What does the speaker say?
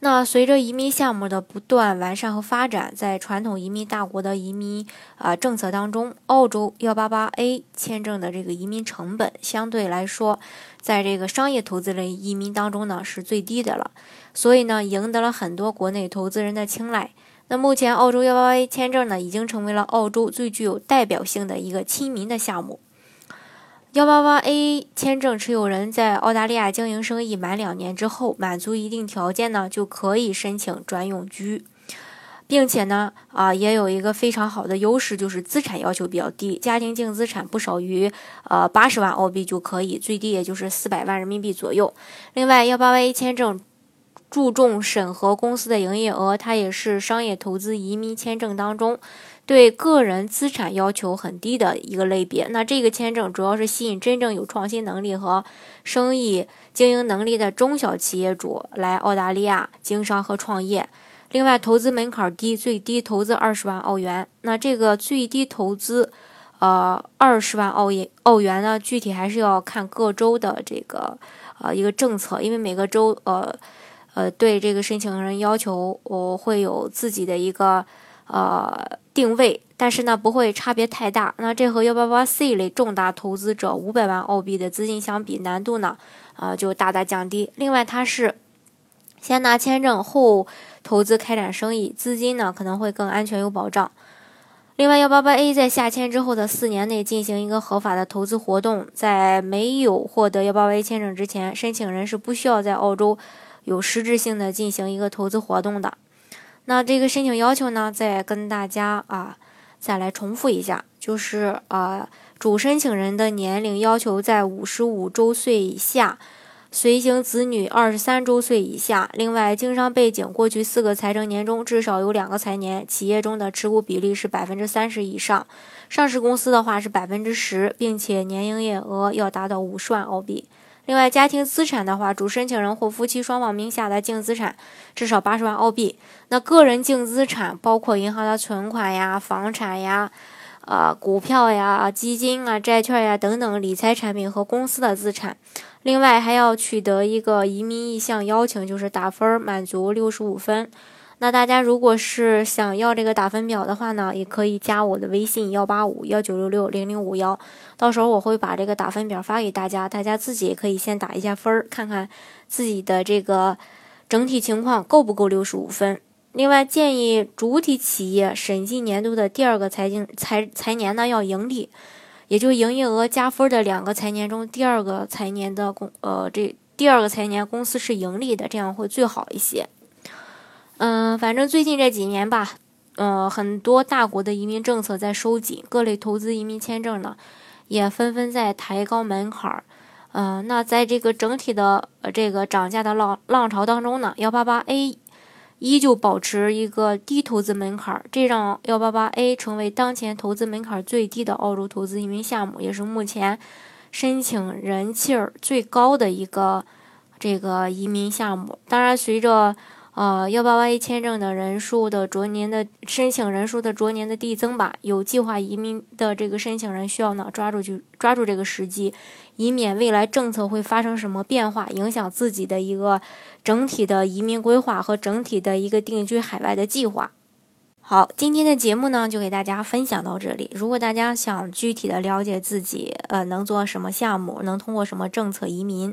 那随着移民项目的不断完善和发展，在传统移民大国的移民啊政策当中，澳洲幺八八 A 签证的这个移民成本相对来说，在这个商业投资类移民当中呢是最低的了，所以呢赢得了很多国内投资人的青睐。那目前澳洲幺八八 A 签证呢已经成为了澳洲最具有代表性的一个亲民的项目。幺八八 A 签证持有人在澳大利亚经营生意满两年之后，满足一定条件呢，就可以申请转永居，并且呢，啊，也有一个非常好的优势，就是资产要求比较低，家庭净资产不少于呃八十万澳币就可以，最低也就是四百万人民币左右。另外，幺八八 A 签证注重审核公司的营业额，它也是商业投资移民签证当中。对个人资产要求很低的一个类别，那这个签证主要是吸引真正有创新能力和生意经营能力的中小企业主来澳大利亚经商和创业。另外，投资门槛低，最低投资二十万澳元。那这个最低投资，呃，二十万澳元澳元呢，具体还是要看各州的这个呃一个政策，因为每个州呃呃对这个申请人要求，我会有自己的一个。呃，定位，但是呢，不会差别太大。那这和幺八八 C 类重大投资者五百万澳币的资金相比，难度呢，呃，就大大降低。另外，它是先拿签证后投资开展生意，资金呢可能会更安全有保障。另外，幺八八 A 在下签之后的四年内进行一个合法的投资活动，在没有获得幺八八 A 签证之前，申请人是不需要在澳洲有实质性的进行一个投资活动的。那这个申请要求呢，再跟大家啊再来重复一下，就是啊主申请人的年龄要求在五十五周岁以下，随行子女二十三周岁以下。另外，经商背景过去四个财政年中至少有两个财年，企业中的持股比例是百分之三十以上，上市公司的话是百分之十，并且年营业额要达到五十万澳币。另外，家庭资产的话，主申请人或夫妻双方名下的净资产至少八十万澳币。那个人净资产包括银行的存款呀、房产呀、呃股票呀、基金啊、债券呀等等理财产品和公司的资产。另外，还要取得一个移民意向邀请，就是打分满足六十五分。那大家如果是想要这个打分表的话呢，也可以加我的微信幺八五幺九六六零零五幺，到时候我会把这个打分表发给大家，大家自己也可以先打一下分儿，看看自己的这个整体情况够不够六十五分。另外，建议主体企业审计年度的第二个财经财财年呢要盈利，也就营业额加分的两个财年中，第二个财年的公呃这第二个财年公司是盈利的，这样会最好一些。嗯，反正最近这几年吧，呃，很多大国的移民政策在收紧，各类投资移民签证呢，也纷纷在抬高门槛儿。嗯，那在这个整体的呃这个涨价的浪浪潮当中呢，幺八八 A 依旧保持一个低投资门槛儿，这让幺八八 A 成为当前投资门槛最低的澳洲投资移民项目，也是目前申请人气儿最高的一个这个移民项目。当然，随着呃，幺八八一签证的人数的逐年的申请人数的逐年的递增吧，有计划移民的这个申请人需要呢抓住去抓住这个时机，以免未来政策会发生什么变化，影响自己的一个整体的移民规划和整体的一个定居海外的计划。好，今天的节目呢就给大家分享到这里。如果大家想具体的了解自己，呃，能做什么项目，能通过什么政策移民。